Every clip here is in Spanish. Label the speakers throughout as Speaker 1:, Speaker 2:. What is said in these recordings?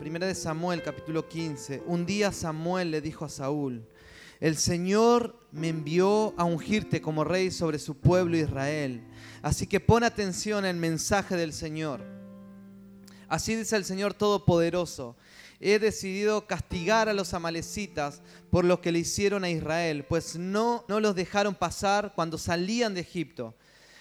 Speaker 1: Primera de Samuel, capítulo 15. Un día Samuel le dijo a Saúl, el Señor me envió a ungirte como rey sobre su pueblo Israel. Así que pon atención al mensaje del Señor. Así dice el Señor Todopoderoso. He decidido castigar a los amalecitas por lo que le hicieron a Israel, pues no, no los dejaron pasar cuando salían de Egipto.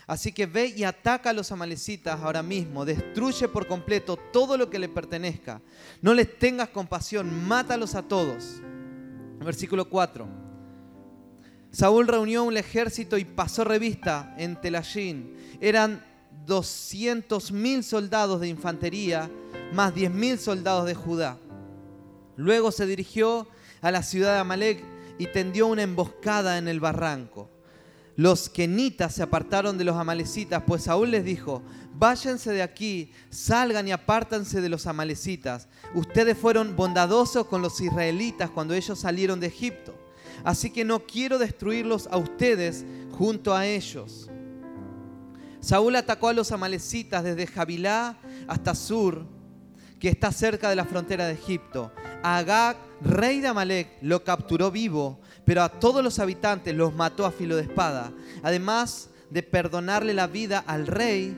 Speaker 1: Así que ve y ataca a los amalecitas ahora mismo, destruye por completo todo lo que le pertenezca. No les tengas compasión, mátalos a todos. Versículo 4. Saúl reunió un ejército y pasó revista en Telayín. Eran 200 mil soldados de infantería más 10 mil soldados de Judá. Luego se dirigió a la ciudad de Amalek y tendió una emboscada en el barranco los kenitas se apartaron de los amalecitas, pues Saúl les dijo, váyanse de aquí, salgan y apártanse de los amalecitas. Ustedes fueron bondadosos con los israelitas cuando ellos salieron de Egipto. Así que no quiero destruirlos a ustedes junto a ellos. Saúl atacó a los amalecitas desde Jabilá hasta Sur, que está cerca de la frontera de Egipto. Agag, rey de Amalek, lo capturó vivo pero a todos los habitantes los mató a filo de espada. Además de perdonarle la vida al rey,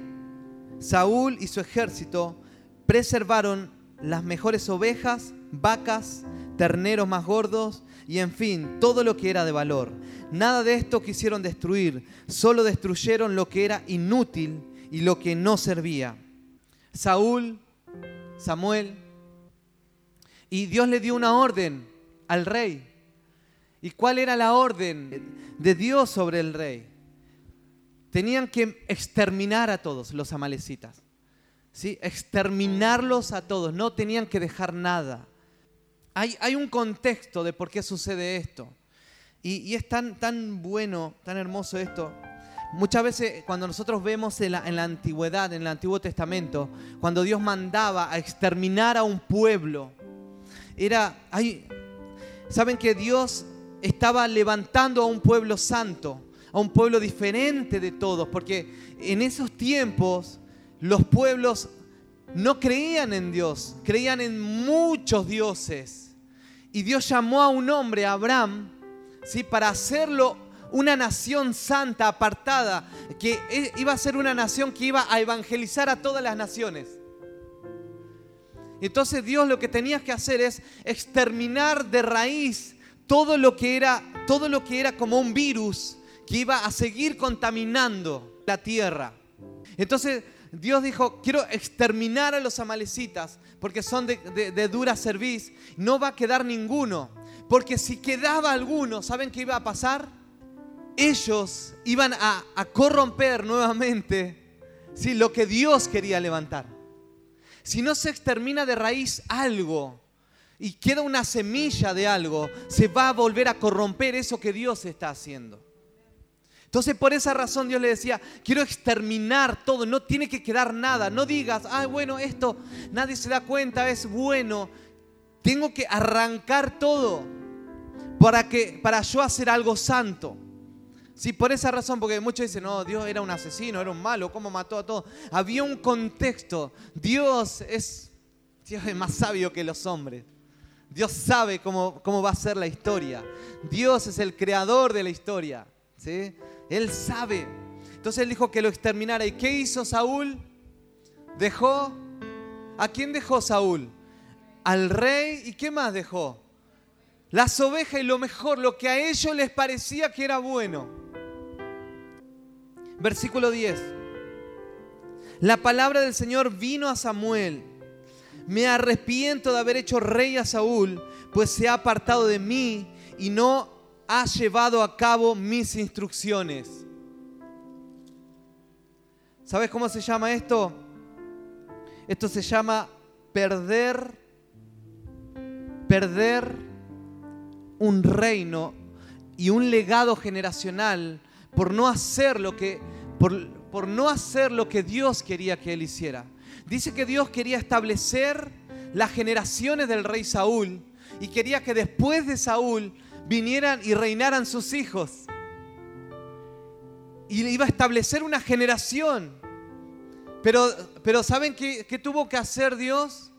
Speaker 1: Saúl y su ejército preservaron las mejores ovejas, vacas, terneros más gordos y en fin, todo lo que era de valor. Nada de esto quisieron destruir, solo destruyeron lo que era inútil y lo que no servía. Saúl, Samuel, y Dios le dio una orden al rey ¿Y cuál era la orden de Dios sobre el rey? Tenían que exterminar a todos los amalecitas. ¿sí? Exterminarlos a todos. No tenían que dejar nada. Hay, hay un contexto de por qué sucede esto. Y, es tan, tan bueno, tan hermoso esto. Muchas veces cuando nosotros vemos en la, antigüedad, en el Antiguo Testamento, cuando Dios mandaba a exterminar a un pueblo, era, hay, saben que Dios estaba levantando a un pueblo santo, a un pueblo diferente de todos, porque en esos tiempos los pueblos no creían en Dios, creían en muchos dioses. Y Dios llamó a un hombre, Abraham, ¿sí? para hacerlo una nación santa, apartada, que e, iba a ser una nación que iba a evangelizar a todas las naciones. Entonces Dios lo que tenía que hacer es exterminar de raíz todo lo que era, todo lo que era como un virus que iba a seguir contaminando la tierra. Entonces Dios dijo, quiero exterminar a los amalecitas porque son de, dura cerviz. No va a quedar ninguno. Porque si quedaba alguno, ¿saben qué iba a pasar? Ellos iban a, corromper nuevamente lo que Dios quería levantar. Si no se extermina de raíz algo, y queda una semilla de algo, se va a volver a corromper eso que Dios está haciendo. Entonces por esa razón Dios le decía, quiero exterminar todo, no tiene que quedar nada, no digas, ah, bueno, esto nadie se da cuenta, es bueno, tengo que arrancar todo para, que, para yo hacer algo santo. Sí, por esa razón, porque muchos dicen, no, Dios era un asesino, era un malo, ¿cómo mató a todos? Había un contexto. Dios es, más sabio que los hombres. Dios sabe cómo, cómo va a ser la historia. Dios es el creador de la historia. ¿sí? Él sabe. Entonces él dijo que lo exterminara. ¿Y qué hizo Saúl? Dejó. ¿A quién dejó Saúl? Al rey. ¿Y qué más dejó? Las ovejas y lo mejor, lo que a ellos les parecía que era bueno. Versículo 10. La palabra del Señor vino a Samuel me arrepiento de haber hecho rey a Saúl, pues se ha apartado de mí y no ha llevado a cabo mis instrucciones. ¿Sabes cómo se llama esto? Esto se llama perder, perder un reino y un legado generacional por no hacer lo que, por, por no hacer lo que Dios quería que él hiciera. Dice que Dios quería establecer las generaciones del rey Saúl y quería que después de Saúl vinieran y reinaran sus hijos. Y iba a establecer una generación. Pero, pero ¿saben qué, qué tuvo que hacer Dios?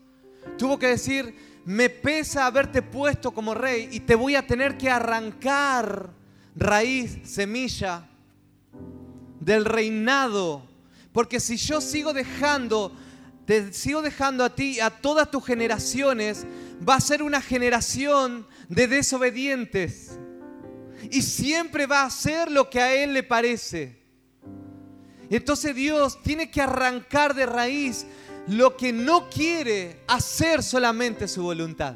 Speaker 1: Tuvo que decir, me pesa haberte puesto como rey y te voy a tener que arrancar raíz, semilla del reinado. Porque si yo sigo dejando, te sigo dejando a ti, a todas tus generaciones, va a ser una generación de desobedientes. Y siempre va a hacer lo que a Él le parece. Entonces Dios tiene que arrancar de raíz lo que no quiere hacer solamente su voluntad.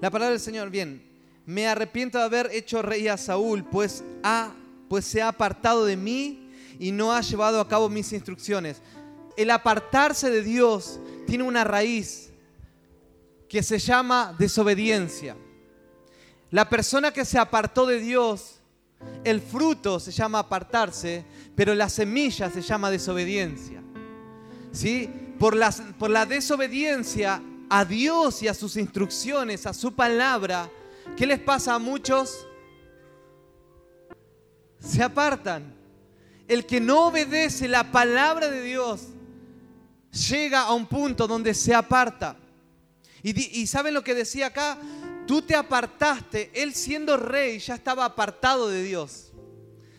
Speaker 1: La palabra del Señor, bien, me arrepiento de haber hecho rey a Saúl, pues, ha, pues se ha apartado de mí y no ha llevado a cabo mis instrucciones. El apartarse de Dios tiene una raíz que se llama desobediencia. La persona que se apartó de Dios, el fruto se llama apartarse, pero la semilla se llama desobediencia. ¿Sí? Por, por la desobediencia a Dios y a sus instrucciones, a su palabra, ¿qué les pasa a muchos? Se apartan. El que no obedece la palabra de Dios llega a un punto donde se aparta. Y, ¿saben lo que decía acá? Tú te apartaste, él siendo rey ya estaba apartado de Dios.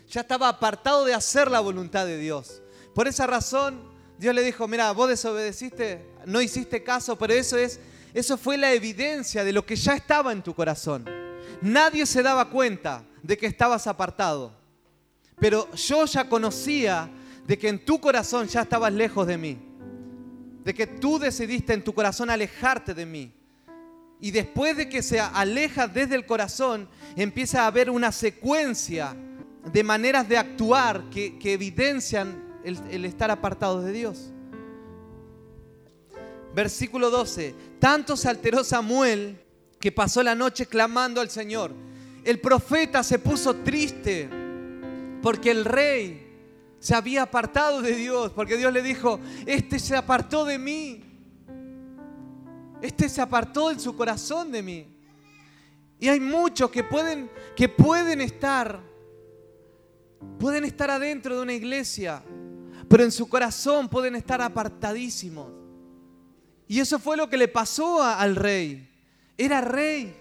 Speaker 1: Ya estaba apartado de hacer la voluntad de Dios. Por esa razón, Dios le dijo, mira, vos desobedeciste, no hiciste caso, pero eso es eso fue la evidencia de lo que ya estaba en tu corazón. Nadie se daba cuenta de que estabas apartado. Pero yo ya conocía de que en tu corazón ya estabas lejos de mí. De que tú decidiste en tu corazón alejarte de mí. Y después de que se aleja desde el corazón, empieza a haber una secuencia de maneras de actuar que, evidencian el, estar apartados de Dios. Versículo 12. Tanto se alteró Samuel que pasó la noche clamando al Señor. El profeta se puso triste porque el rey se había apartado de Dios, porque Dios le dijo, este se apartó de mí. Este se apartó en su corazón de mí. Y hay muchos que pueden, que pueden estar, pueden estar adentro de una iglesia, pero en su corazón pueden estar apartadísimos. Y eso fue lo que le pasó al rey. Era rey,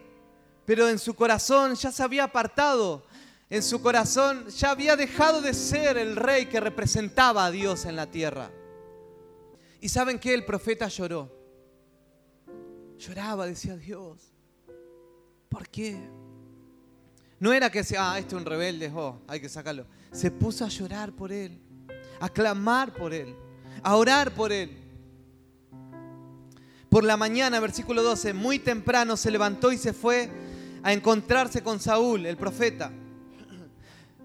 Speaker 1: pero en su corazón ya se había apartado. En su corazón ya había dejado de ser el rey que representaba a Dios en la tierra. Y saben que el profeta lloró. Lloraba, decía Dios. ¿Por qué? No era que decía, ah, este es un rebelde, oh, hay que sacarlo. Se puso a llorar por él, a clamar por él, a orar por él. Por la mañana, versículo 12, muy temprano se levantó y se fue a encontrarse con Saúl, el profeta.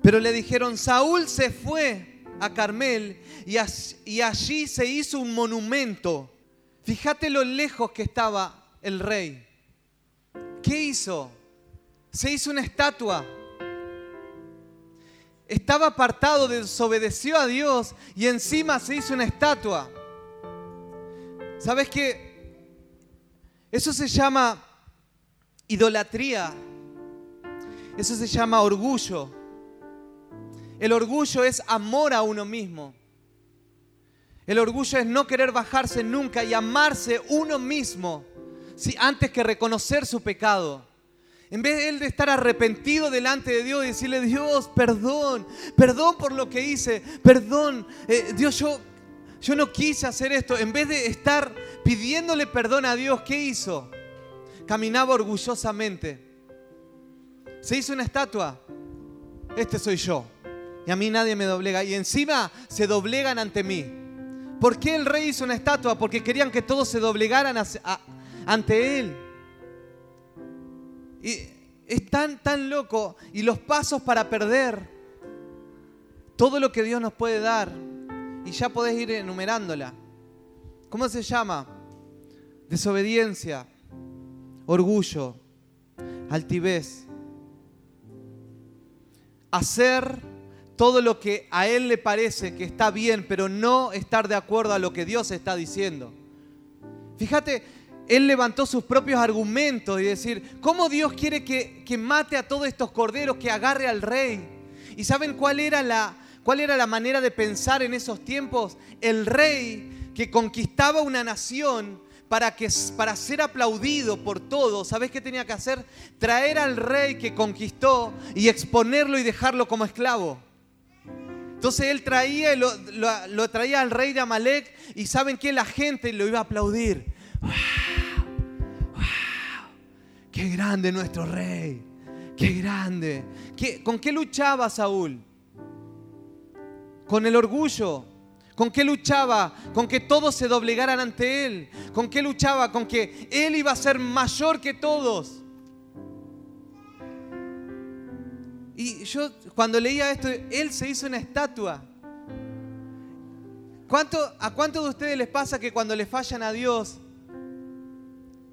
Speaker 1: Pero le dijeron, Saúl se fue a Carmel y, allí se hizo un monumento. Fíjate lo lejos que estaba el rey. ¿Qué hizo? Se hizo una estatua. Estaba apartado, desobedeció a Dios y encima se hizo una estatua. ¿Sabes qué? Eso se llama idolatría. Eso se llama orgullo. El orgullo es amor a uno mismo. El orgullo es no querer bajarse nunca y amarse uno mismo antes que reconocer su pecado. En vez de él de estar arrepentido delante de Dios y decirle, Dios, perdón, perdón por lo que hice, perdón, eh, Dios, yo, yo no quise hacer esto. En vez de estar pidiéndole perdón a Dios, ¿qué hizo? Caminaba orgullosamente. Se hizo una estatua. Este soy yo. Y a mí nadie me doblega. Y encima se doblegan ante mí. ¿Por qué el rey hizo una estatua? Porque querían que todos se doblegaran ante Él. Y es tan, tan loco. Y los pasos para perder todo lo que Dios nos puede dar. Y ya podés ir enumerándola. ¿Cómo se llama? Desobediencia, orgullo, altivez. Hacer todo lo que a Él le parece que está bien, pero no estar de acuerdo a lo que Dios está diciendo. Fíjate, él levantó sus propios argumentos y decir, ¿cómo Dios quiere que, mate a todos estos corderos, que agarre al rey? ¿Y saben cuál era, la, cuál era la manera de pensar en esos tiempos? El rey que conquistaba una nación para, que, para ser aplaudido por todos, ¿sabes qué tenía que hacer? Traer al rey que conquistó y exponerlo y dejarlo como esclavo. Entonces él traía y lo, traía al rey de Amalek y saben que la gente lo iba a aplaudir. ¡Wow! ¡Qué grande nuestro rey! ¡Qué grande! ¿Con qué luchaba Saúl? Con el orgullo. ¿Con qué luchaba? Con que todos se doblegaran ante él. ¿Con qué luchaba? Con que él iba a ser mayor que todos. Y yo cuando leía esto, él se hizo una estatua. ¿Cuánto, ¿A cuántos de ustedes les pasa que cuando le fallan a Dios,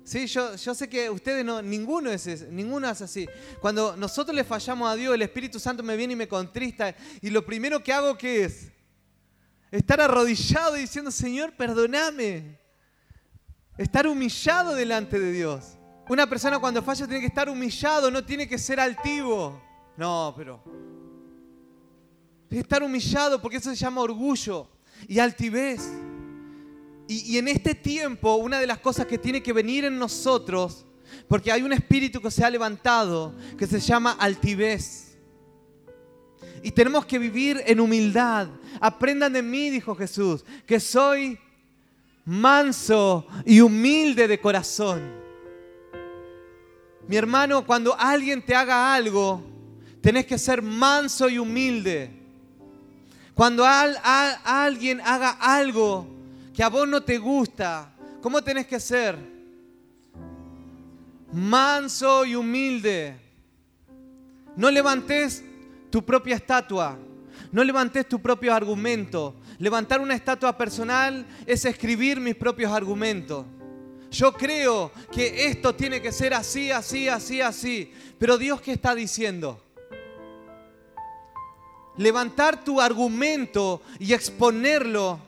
Speaker 1: Sí, yo, yo sé que ustedes no, ninguno es, ninguno es así. Cuando nosotros le fallamos a Dios, el Espíritu Santo me viene y me contrista. Y lo primero que hago, ¿qué es? Estar arrodillado diciendo, Señor, perdóname. Estar humillado delante de Dios. Una persona cuando falla tiene que estar humillado, no tiene que ser altivo. No, pero... Estar humillado porque eso se llama orgullo y altivez. Y, en este tiempo, una de las cosas que tiene que venir en nosotros, porque hay un espíritu que se ha levantado, que se llama altivez. Y tenemos que vivir en humildad. Aprendan de mí, dijo Jesús, que soy manso y humilde de corazón. Mi hermano, cuando alguien te haga algo, tenés que ser manso y humilde. Cuando alguien haga algo, que a vos no te gusta, ¿cómo tenés que ser? Manso y humilde. No levantes tu propia estatua. No levantes tu propio argumento. Levantar una estatua personal es escribir mis propios argumentos. Yo creo que esto tiene que ser así, así, así, así. Pero Dios, ¿qué está diciendo? Levantar tu argumento y exponerlo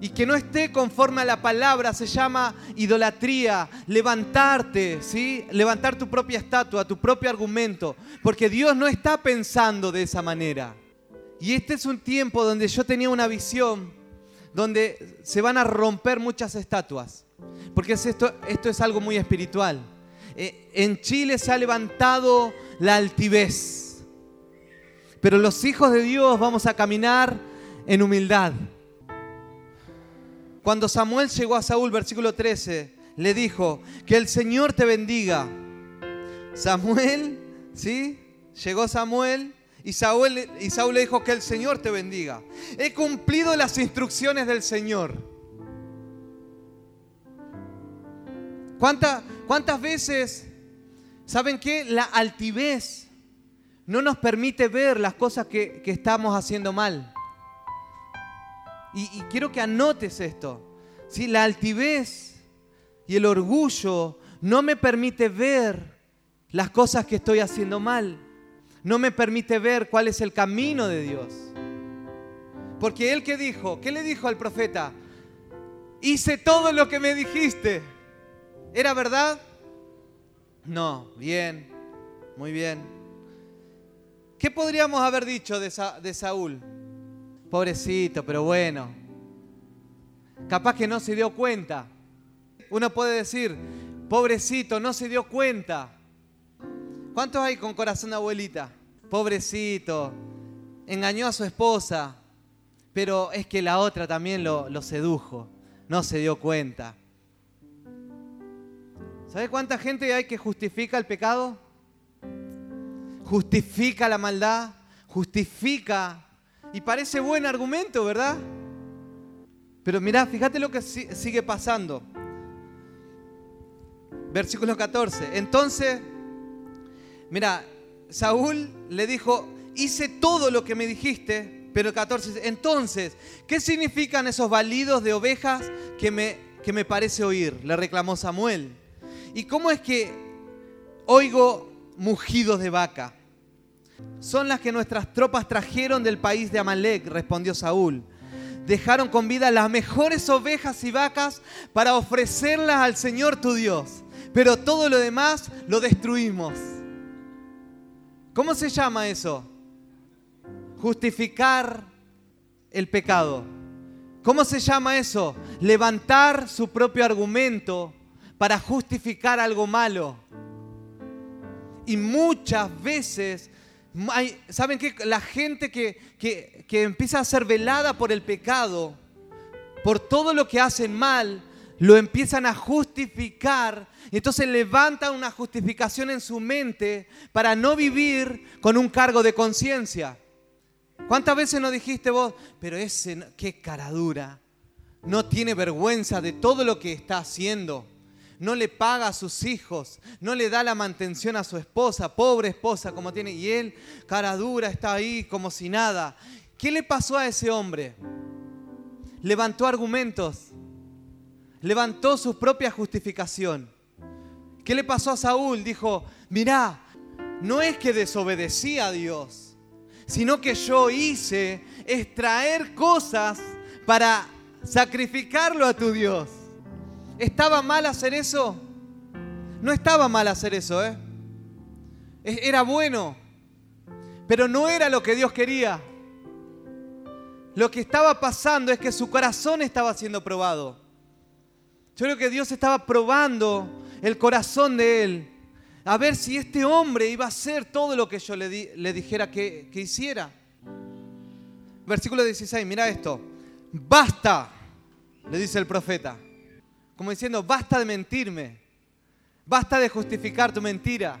Speaker 1: y que no esté conforme a la palabra se llama idolatría, levantarte, ¿sí? Levantar tu propia estatua, tu propio argumento, porque Dios no está pensando de esa manera. Y este es un tiempo donde yo tenía una visión donde se van a romper muchas estatuas, porque esto, esto es algo muy espiritual. Eh, en Chile se ha levantado la altivez, pero los hijos de Dios vamos a caminar en humildad. Cuando Samuel llegó a Saúl, versículo 13, le dijo, que el Señor te bendiga. Samuel, ¿sí? Llegó Samuel y Saúl, y Saúl le dijo, que el Señor te bendiga. He cumplido las instrucciones del Señor. ¿Cuántas veces, saben qué? La altivez no nos permite ver las cosas que, que estamos haciendo mal. Y, quiero que anotes esto. si La altivez y el orgullo no me permite ver las cosas que estoy haciendo mal. No me permite ver cuál es el camino de Dios. Porque él que dijo, ¿qué le dijo al profeta? Hice todo lo que me dijiste. ¿Era verdad? No, bien, muy bien. ¿Qué podríamos haber dicho de, de Saúl? Pobrecito, pero bueno. Capaz que no se dio cuenta. Uno puede decir, pobrecito, no se dio cuenta. ¿Cuántos hay con corazón de abuelita? Pobrecito, engañó a su esposa, pero es que la otra también lo, lo sedujo, no se dio cuenta. ¿Sabe cuánta gente hay que justifica el pecado? Justifica la maldad, justifica y parece buen argumento, ¿verdad? Pero mirá, fíjate lo que sigue pasando. Versículo 14. Entonces, mira, Saúl le dijo, hice todo lo que me dijiste, pero el 14, entonces, ¿qué significan esos balidos de ovejas que me, que me parece oír? Le reclamó Samuel. ¿Y cómo es que oigo mugidos de vaca? Son las que nuestras tropas trajeron del país de Amalek, respondió Saúl. Dejaron con vida las mejores ovejas y vacas para ofrecerlas al Señor tu Dios, pero todo lo demás lo destruimos. ¿Cómo se llama eso? Justificar el pecado. ¿Cómo se llama eso? Levantar su propio argumento para justificar algo malo. Y muchas veces, ¿saben qué? La gente que, que, que empieza a ser velada por el pecado, por todo lo que hacen mal, lo empiezan a justificar y entonces levantan una justificación en su mente para no vivir con un cargo de conciencia. ¿Cuántas veces nos dijiste vos, pero ese, qué cara dura, no tiene vergüenza de todo lo que está haciendo? No le paga a sus hijos, no le da la mantención a su esposa, pobre esposa como tiene, y él, cara dura, está ahí como si nada. ¿Qué le pasó a ese hombre? Levantó argumentos, levantó su propia justificación. ¿Qué le pasó a Saúl? Dijo, mirá, no es que desobedecí a Dios, sino que yo hice extraer cosas para sacrificarlo a tu Dios. ¿Estaba mal hacer eso? No estaba mal hacer eso, ¿eh? Era bueno, pero no era lo que Dios quería. Lo que estaba pasando es que su corazón estaba siendo probado. Yo creo que Dios estaba probando el corazón de él a ver si este hombre iba a hacer todo lo que yo le, dijera que, que hiciera. Versículo 16, mira esto. Basta, le dice el profeta. Como diciendo, basta de mentirme. Basta de justificar tu mentira.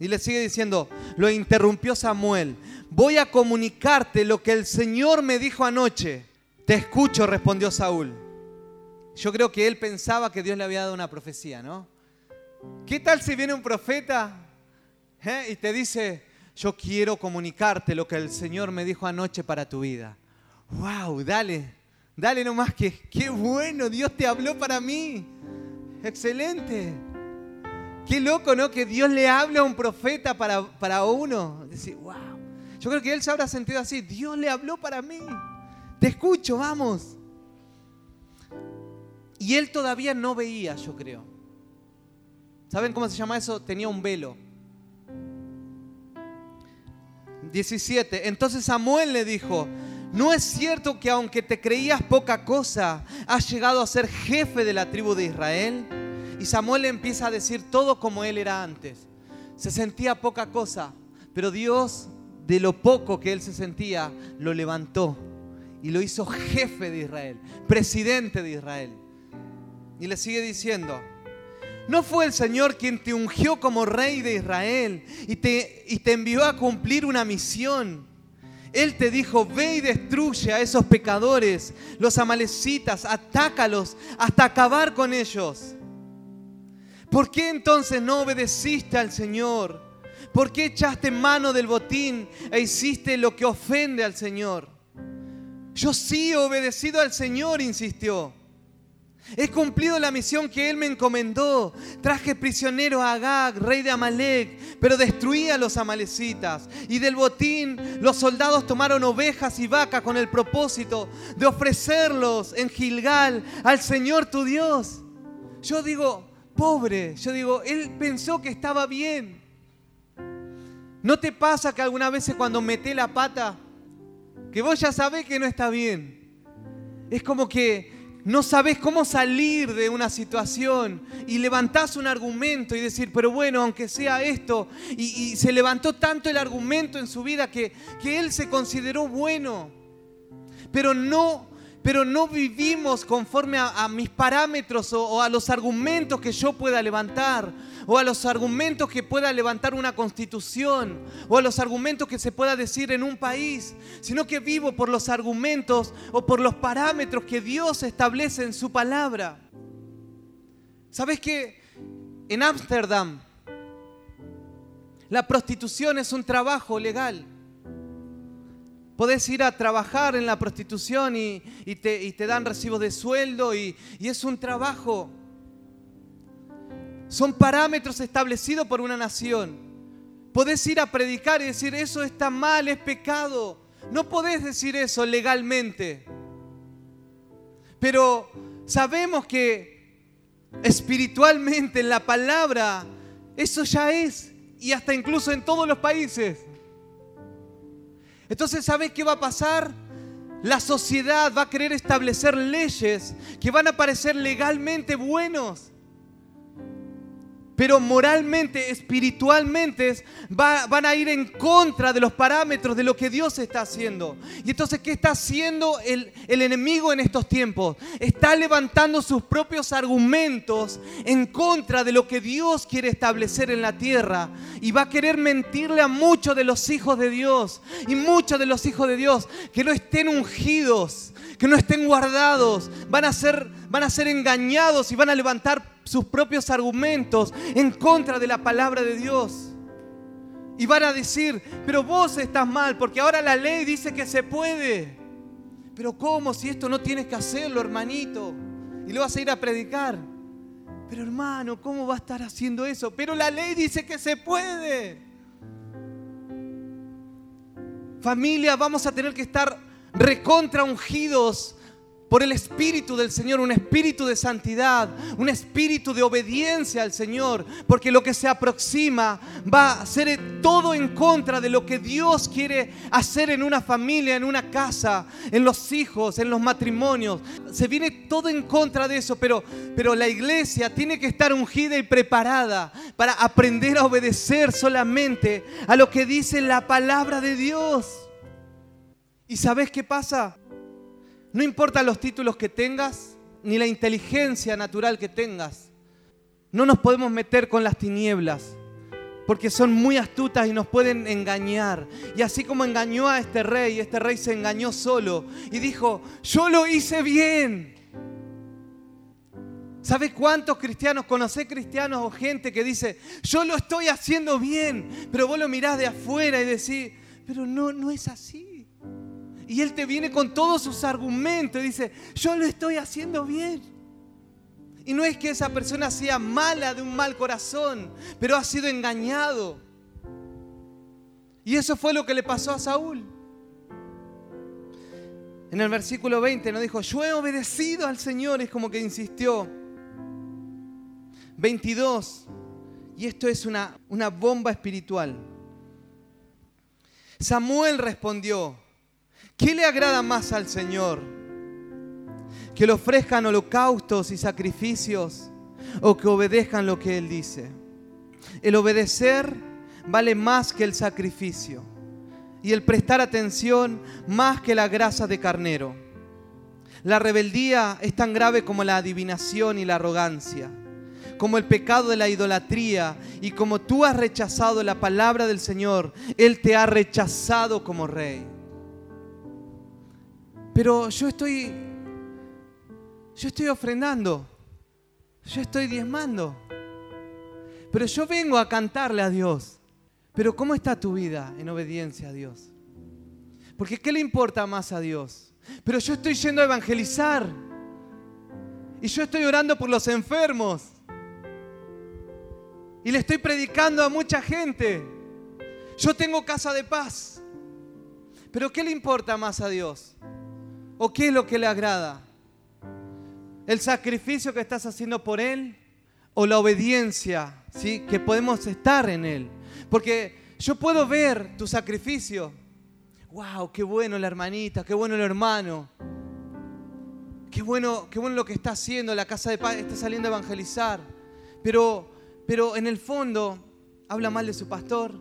Speaker 1: Y le sigue diciendo, lo interrumpió Samuel. Voy a comunicarte lo que el Señor me dijo anoche. Te escucho, respondió Saúl. Yo creo que él pensaba que Dios le había dado una profecía, ¿no? ¿Qué tal si viene un profeta eh, y te dice, yo quiero comunicarte lo que el Señor me dijo anoche para tu vida? ¡Wow! Dale, dale nomás que, qué bueno, Dios te habló para mí. Excelente. Qué loco, ¿no? Que Dios le hable a un profeta para, para uno. Decir, wow. Yo creo que él se habrá sentido así. Dios le habló para mí. Te escucho, vamos. Y él todavía no veía, yo creo. ¿Saben cómo se llama eso? Tenía un velo. 17. Entonces Samuel le dijo, ¿no es cierto que aunque te creías poca cosa, has llegado a ser jefe de la tribu de Israel? Y Samuel empieza a decir todo como él era antes. Se sentía poca cosa, pero Dios, de lo poco que él se sentía, lo levantó y lo hizo jefe de Israel, presidente de Israel. Y le sigue diciendo, ¿No fue el Señor quien te ungió como rey de Israel y te, y te envió a cumplir una misión? Él te dijo, ve y destruye a esos pecadores, los amalecitas, atácalos hasta acabar con ellos. ¿Por qué entonces no obedeciste al Señor? ¿Por qué echaste mano del botín e hiciste lo que ofende al Señor? Yo sí he obedecido al Señor, insistió. He cumplido la misión que Él me encomendó. Traje prisionero a Agag, rey de Amalek, pero destruí a los amalecitas. Y del botín los soldados tomaron ovejas y vacas con el propósito de ofrecerlos en Gilgal al Señor tu Dios. Yo digo, pobre, yo digo, Él pensó que estaba bien. ¿No te pasa que alguna vez cuando meté la pata, que vos ya sabés que no está bien? Es como que no sabes cómo salir de una situación y levantás un argumento y decir, pero bueno, aunque sea esto, y, se levantó tanto el argumento en su vida que, que él se consideró bueno, pero no pero no vivimos conforme a, mis parámetros o, a los argumentos que yo pueda levantar, o a los argumentos que pueda levantar una constitución, o a los argumentos que se pueda decir en un país, sino que vivo por los argumentos o por los parámetros que Dios establece en su palabra. ¿Sabes que en Ámsterdam la prostitución es un trabajo legal? Podés ir a trabajar en la prostitución y, te, dan recibos de sueldo y, y es un trabajo. Son parámetros establecidos por una nación. Podés ir a predicar y decir, eso está mal, es pecado. No podés decir eso legalmente. Pero sabemos que espiritualmente en la palabra eso ya es. Y hasta incluso en todos los países. Entonces, ¿sabes qué va a pasar? La sociedad va a querer establecer leyes que van a parecer legalmente buenos pero moralmente, espiritualmente, van a ir en contra de los parámetros de lo que Dios está haciendo. Y entonces, ¿qué está haciendo el, enemigo en estos tiempos? Está levantando sus propios argumentos en contra de lo que Dios quiere establecer en la tierra. Y va a querer mentirle a muchos de los hijos de Dios. Y muchos de los hijos de Dios que no estén ungidos, que no estén guardados, van a ser, van a ser engañados y van a levantar sus propios argumentos en contra de la palabra de Dios. Y van a decir, pero vos estás mal, porque ahora la ley dice que se puede. Pero ¿cómo si esto no tienes que hacerlo, hermanito? Y lo vas a ir a predicar. Pero hermano, ¿cómo va a estar haciendo eso? Pero la ley dice que se puede. Familia, vamos a tener que estar recontra ungidos por el Espíritu del Señor, un espíritu de santidad, un espíritu de obediencia al Señor, porque lo que se aproxima va a ser todo en contra de lo que Dios quiere hacer en una familia, en una casa, en los hijos, en los matrimonios. Se viene todo en contra de eso, pero, pero la iglesia tiene que estar ungida y preparada para aprender a obedecer solamente a lo que dice la palabra de Dios. ¿Y sabes qué pasa? No importa los títulos que tengas, ni la inteligencia natural que tengas. No nos podemos meter con las tinieblas, porque son muy astutas y nos pueden engañar. Y así como engañó a este rey, este rey se engañó solo y dijo, yo lo hice bien. ¿Sabes cuántos cristianos, conocés cristianos o gente que dice, yo lo estoy haciendo bien, pero vos lo mirás de afuera y decís, pero no, no es así. Y Él te viene con todos sus argumentos y dice, yo lo estoy haciendo bien. Y no es que esa persona sea mala de un mal corazón, pero ha sido engañado. Y eso fue lo que le pasó a Saúl. En el versículo 20 nos dijo, yo he obedecido al Señor, es como que insistió. 22, y esto es una, una bomba espiritual. Samuel respondió, ¿Qué le agrada más al Señor? ¿Que le ofrezcan holocaustos y sacrificios o que obedezcan lo que Él dice? El obedecer vale más que el sacrificio y el prestar atención más que la grasa de carnero. La rebeldía es tan grave como la adivinación y la arrogancia, como el pecado de la idolatría y como tú has rechazado la palabra del Señor, Él te ha rechazado como rey. Pero yo estoy, yo estoy ofrendando, yo estoy diezmando. Pero yo vengo a cantarle a Dios. Pero ¿cómo está tu vida en obediencia a Dios? Porque ¿qué le importa más a Dios? Pero yo estoy yendo a evangelizar. Y yo estoy orando por los enfermos. Y le estoy predicando a mucha gente. Yo tengo casa de paz. Pero ¿qué le importa más a Dios? ¿O qué es lo que le agrada? ¿El sacrificio que estás haciendo por Él? ¿O la obediencia ¿sí? que podemos estar en Él? Porque yo puedo ver tu sacrificio. ¡Wow! ¡Qué bueno la hermanita! ¡Qué bueno el hermano! Qué bueno, qué bueno lo que está haciendo, la casa de paz está saliendo a evangelizar. Pero, pero en el fondo habla mal de su pastor.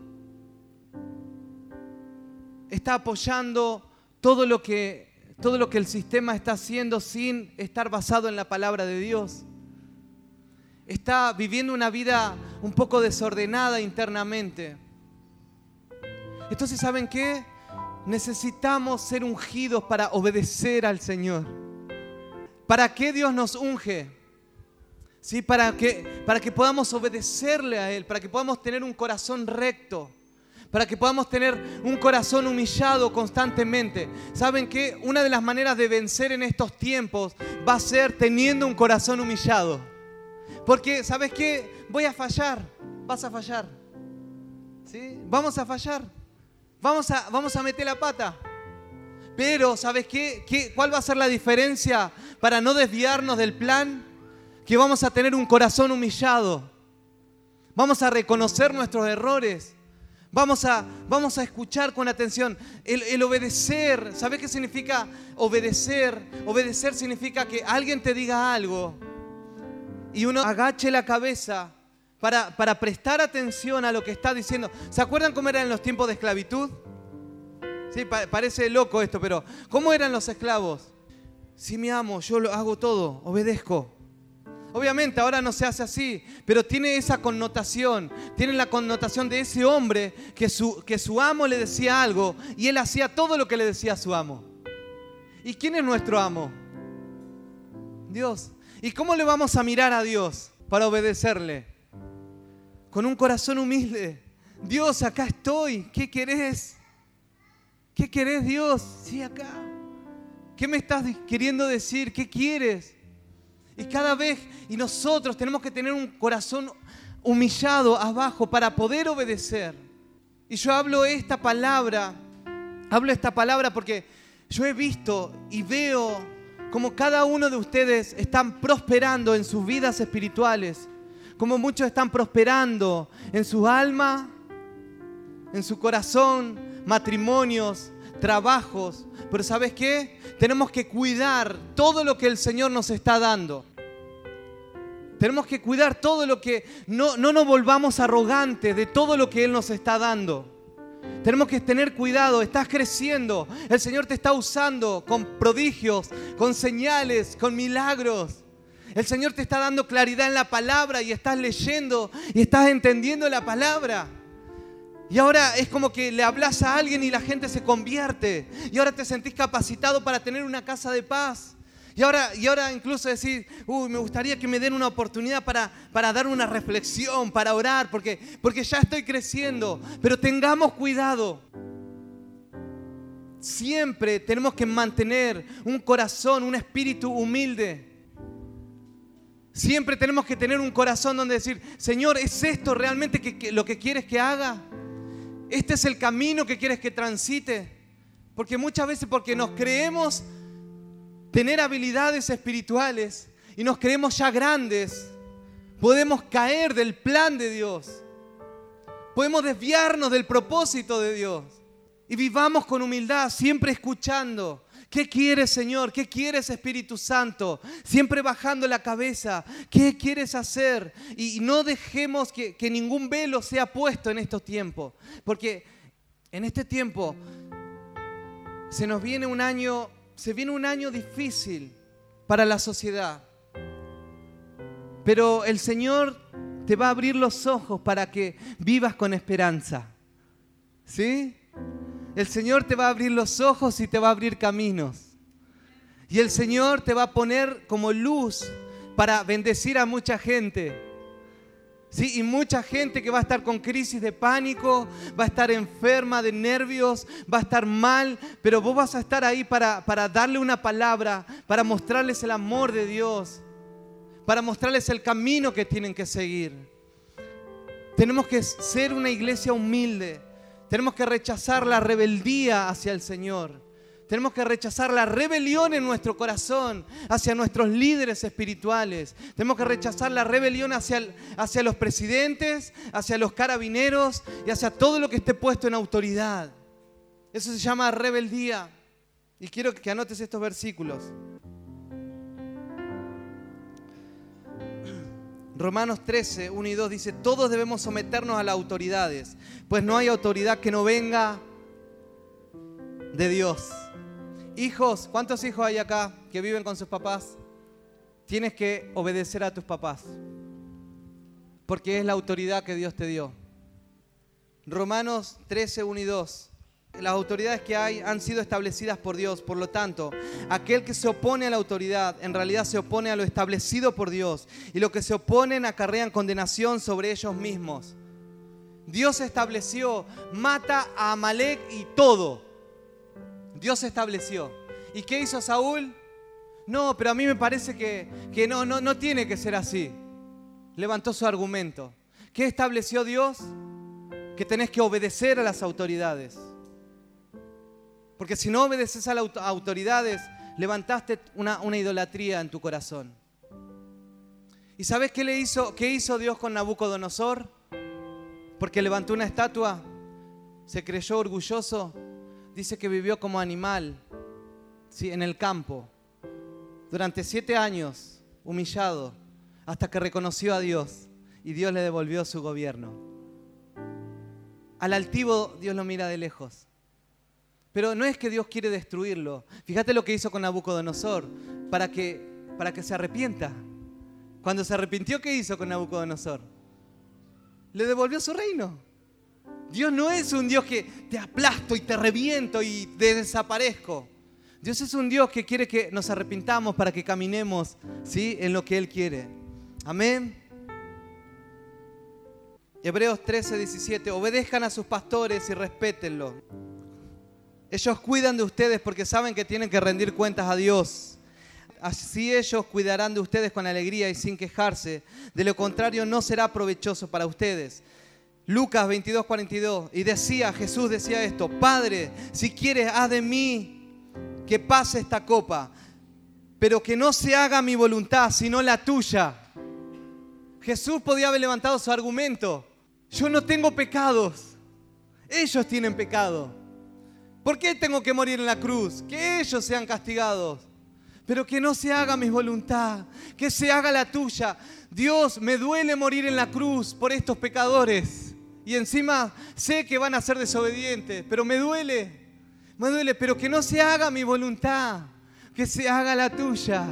Speaker 1: Está apoyando todo lo que todo lo que el sistema está haciendo sin estar basado en la palabra de Dios. Está viviendo una vida un poco desordenada internamente. Entonces, ¿saben qué? Necesitamos ser ungidos para obedecer al Señor. ¿Para qué Dios nos unge? ¿Sí? Para que, para que podamos obedecerle a Él, para que podamos tener un corazón recto para que podamos tener un corazón humillado constantemente. ¿Saben qué? Una de las maneras de vencer en estos tiempos va a ser teniendo un corazón humillado. Porque, ¿sabes qué? Voy a fallar, vas a fallar. ¿Sí? Vamos a fallar. Vamos a, vamos a meter la pata. Pero, ¿sabes qué? qué? ¿Cuál va a ser la diferencia para no desviarnos del plan? Que vamos a tener un corazón humillado. Vamos a reconocer nuestros errores Vamos a, vamos a escuchar con atención. El, el obedecer, ¿sabes qué significa obedecer? Obedecer significa que alguien te diga algo y uno agache la cabeza para, para prestar atención a lo que está diciendo. ¿Se acuerdan cómo eran los tiempos de esclavitud? Sí, pa- parece loco esto, pero ¿cómo eran los esclavos? Si mi amo, yo lo hago todo, obedezco. Obviamente ahora no se hace así, pero tiene esa connotación, tiene la connotación de ese hombre que su, que su amo le decía algo y él hacía todo lo que le decía su amo. ¿Y quién es nuestro amo? Dios. ¿Y cómo le vamos a mirar a Dios para obedecerle? Con un corazón humilde. Dios, acá estoy. ¿Qué querés? ¿Qué querés, Dios? Sí, acá. ¿Qué me estás queriendo decir? ¿Qué quieres? Y cada vez, y nosotros tenemos que tener un corazón humillado abajo para poder obedecer. Y yo hablo esta palabra, hablo esta palabra porque yo he visto y veo como cada uno de ustedes están prosperando en sus vidas espirituales, como muchos están prosperando en su alma, en su corazón, matrimonios, trabajos. Pero ¿sabes qué? Tenemos que cuidar todo lo que el Señor nos está dando. Tenemos que cuidar todo lo que... No, no nos volvamos arrogantes de todo lo que Él nos está dando. Tenemos que tener cuidado, estás creciendo. El Señor te está usando con prodigios, con señales, con milagros. El Señor te está dando claridad en la palabra y estás leyendo y estás entendiendo la palabra. Y ahora es como que le hablas a alguien y la gente se convierte. Y ahora te sentís capacitado para tener una casa de paz. Y ahora, y ahora incluso decir, uy, me gustaría que me den una oportunidad para, para dar una reflexión, para orar, porque, porque ya estoy creciendo. Pero tengamos cuidado. Siempre tenemos que mantener un corazón, un espíritu humilde. Siempre tenemos que tener un corazón donde decir, Señor, ¿es esto realmente que, lo que quieres que haga? ¿Este es el camino que quieres que transite? Porque muchas veces porque nos creemos tener habilidades espirituales y nos creemos ya grandes, podemos caer del plan de Dios. Podemos desviarnos del propósito de Dios. Y vivamos con humildad, siempre escuchando. ¿Qué quieres, Señor? ¿Qué quieres, Espíritu Santo? Siempre bajando la cabeza. ¿Qué quieres hacer? Y no dejemos que, que ningún velo sea puesto en estos tiempos. Porque en este tiempo se nos viene un año, se viene un año difícil para la sociedad. Pero el Señor te va a abrir los ojos para que vivas con esperanza. ¿Sí? El Señor te va a abrir los ojos y te va a abrir caminos. Y el Señor te va a poner como luz para bendecir a mucha gente. Sí, y mucha gente que va a estar con crisis de pánico, va a estar enferma de nervios, va a estar mal, pero vos vas a estar ahí para, para darle una palabra, para mostrarles el amor de Dios, para mostrarles el camino que tienen que seguir. Tenemos que ser una iglesia humilde, tenemos que rechazar la rebeldía hacia el Señor. Tenemos que rechazar la rebelión en nuestro corazón hacia nuestros líderes espirituales. Tenemos que rechazar la rebelión hacia, hacia los presidentes, hacia los carabineros y hacia todo lo que esté puesto en autoridad. Eso se llama rebeldía. Y quiero que anotes estos versículos. Romanos 13, 1 y 2 dice, todos debemos someternos a las autoridades, pues no hay autoridad que no venga de Dios. Hijos, ¿cuántos hijos hay acá que viven con sus papás? Tienes que obedecer a tus papás, porque es la autoridad que Dios te dio. Romanos 13, 1 y 2. Las autoridades que hay han sido establecidas por Dios, por lo tanto, aquel que se opone a la autoridad en realidad se opone a lo establecido por Dios y lo que se oponen acarrean condenación sobre ellos mismos. Dios estableció, mata a Amalek y todo. Dios estableció. ¿Y qué hizo Saúl? No, pero a mí me parece que, que no, no, no tiene que ser así. Levantó su argumento. ¿Qué estableció Dios? Que tenés que obedecer a las autoridades. Porque si no obedeces a las auto- autoridades, levantaste una, una idolatría en tu corazón. ¿Y sabes qué le hizo, qué hizo Dios con Nabucodonosor? Porque levantó una estatua. se creyó orgulloso, dice que vivió como animal ¿sí? en el campo durante siete años, humillado, hasta que reconoció a Dios y Dios le devolvió su gobierno. Al altivo Dios lo mira de lejos. Pero no es que Dios quiere destruirlo. Fíjate lo que hizo con Nabucodonosor para que, para que se arrepienta. Cuando se arrepintió, ¿qué hizo con Nabucodonosor? Le devolvió su reino. Dios no es un Dios que te aplasto y te reviento y te desaparezco. Dios es un Dios que quiere que nos arrepintamos para que caminemos ¿sí? en lo que Él quiere. Amén. Hebreos 13, 17. Obedezcan a sus pastores y respétenlo. Ellos cuidan de ustedes porque saben que tienen que rendir cuentas a Dios. Así ellos cuidarán de ustedes con alegría y sin quejarse. De lo contrario, no será provechoso para ustedes. Lucas 22, 42. Y decía, Jesús decía esto, Padre, si quieres, haz de mí que pase esta copa, pero que no se haga mi voluntad, sino la tuya. Jesús podía haber levantado su argumento. Yo no tengo pecados. Ellos tienen pecado. ¿Por qué tengo que morir en la cruz? Que ellos sean castigados. Pero que no se haga mi voluntad, que se haga la tuya. Dios, me duele morir en la cruz por estos pecadores. Y encima sé que van a ser desobedientes, pero me duele. Me duele, pero que no se haga mi voluntad, que se haga la tuya.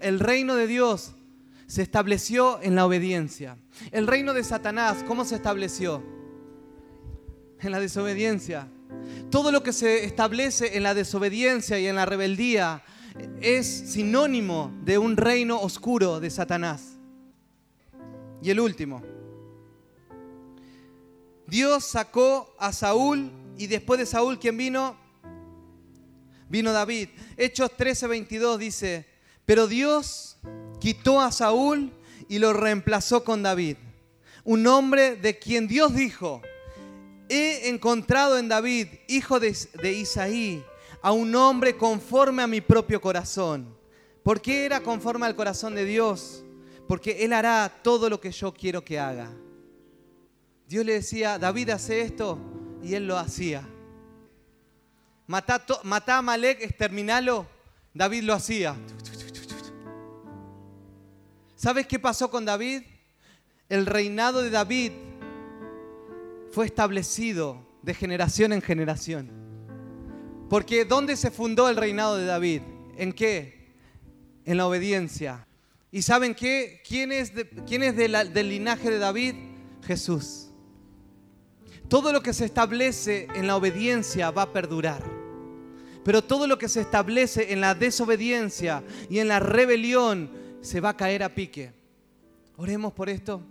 Speaker 1: El reino de Dios se estableció en la obediencia. El reino de Satanás, ¿cómo se estableció? En la desobediencia. Todo lo que se establece en la desobediencia y en la rebeldía es sinónimo de un reino oscuro de Satanás. Y el último, Dios sacó a Saúl y después de Saúl, ¿quién vino? Vino David. Hechos 13:22 dice, pero Dios quitó a Saúl y lo reemplazó con David, un hombre de quien Dios dijo, he encontrado en David, hijo de, de Isaí, a un hombre conforme a mi propio corazón. ¿Por qué era conforme al corazón de Dios? Porque Él hará todo lo que yo quiero que haga. Dios le decía, David hace esto, y él lo hacía. Matá, a Malek, exterminalo, David lo hacía. ¿Sabes qué pasó con David? El reinado de David fue establecido de generación en generación. Porque ¿dónde se fundó el reinado de David? ¿En qué? En la obediencia. ¿Y saben qué? ¿Quién es, quién es del linaje de David? Jesús. Todo lo que se establece en la obediencia va a perdurar. Pero todo lo que se establece en la desobediencia y en la rebelión se va a caer a pique. Oremos por esto.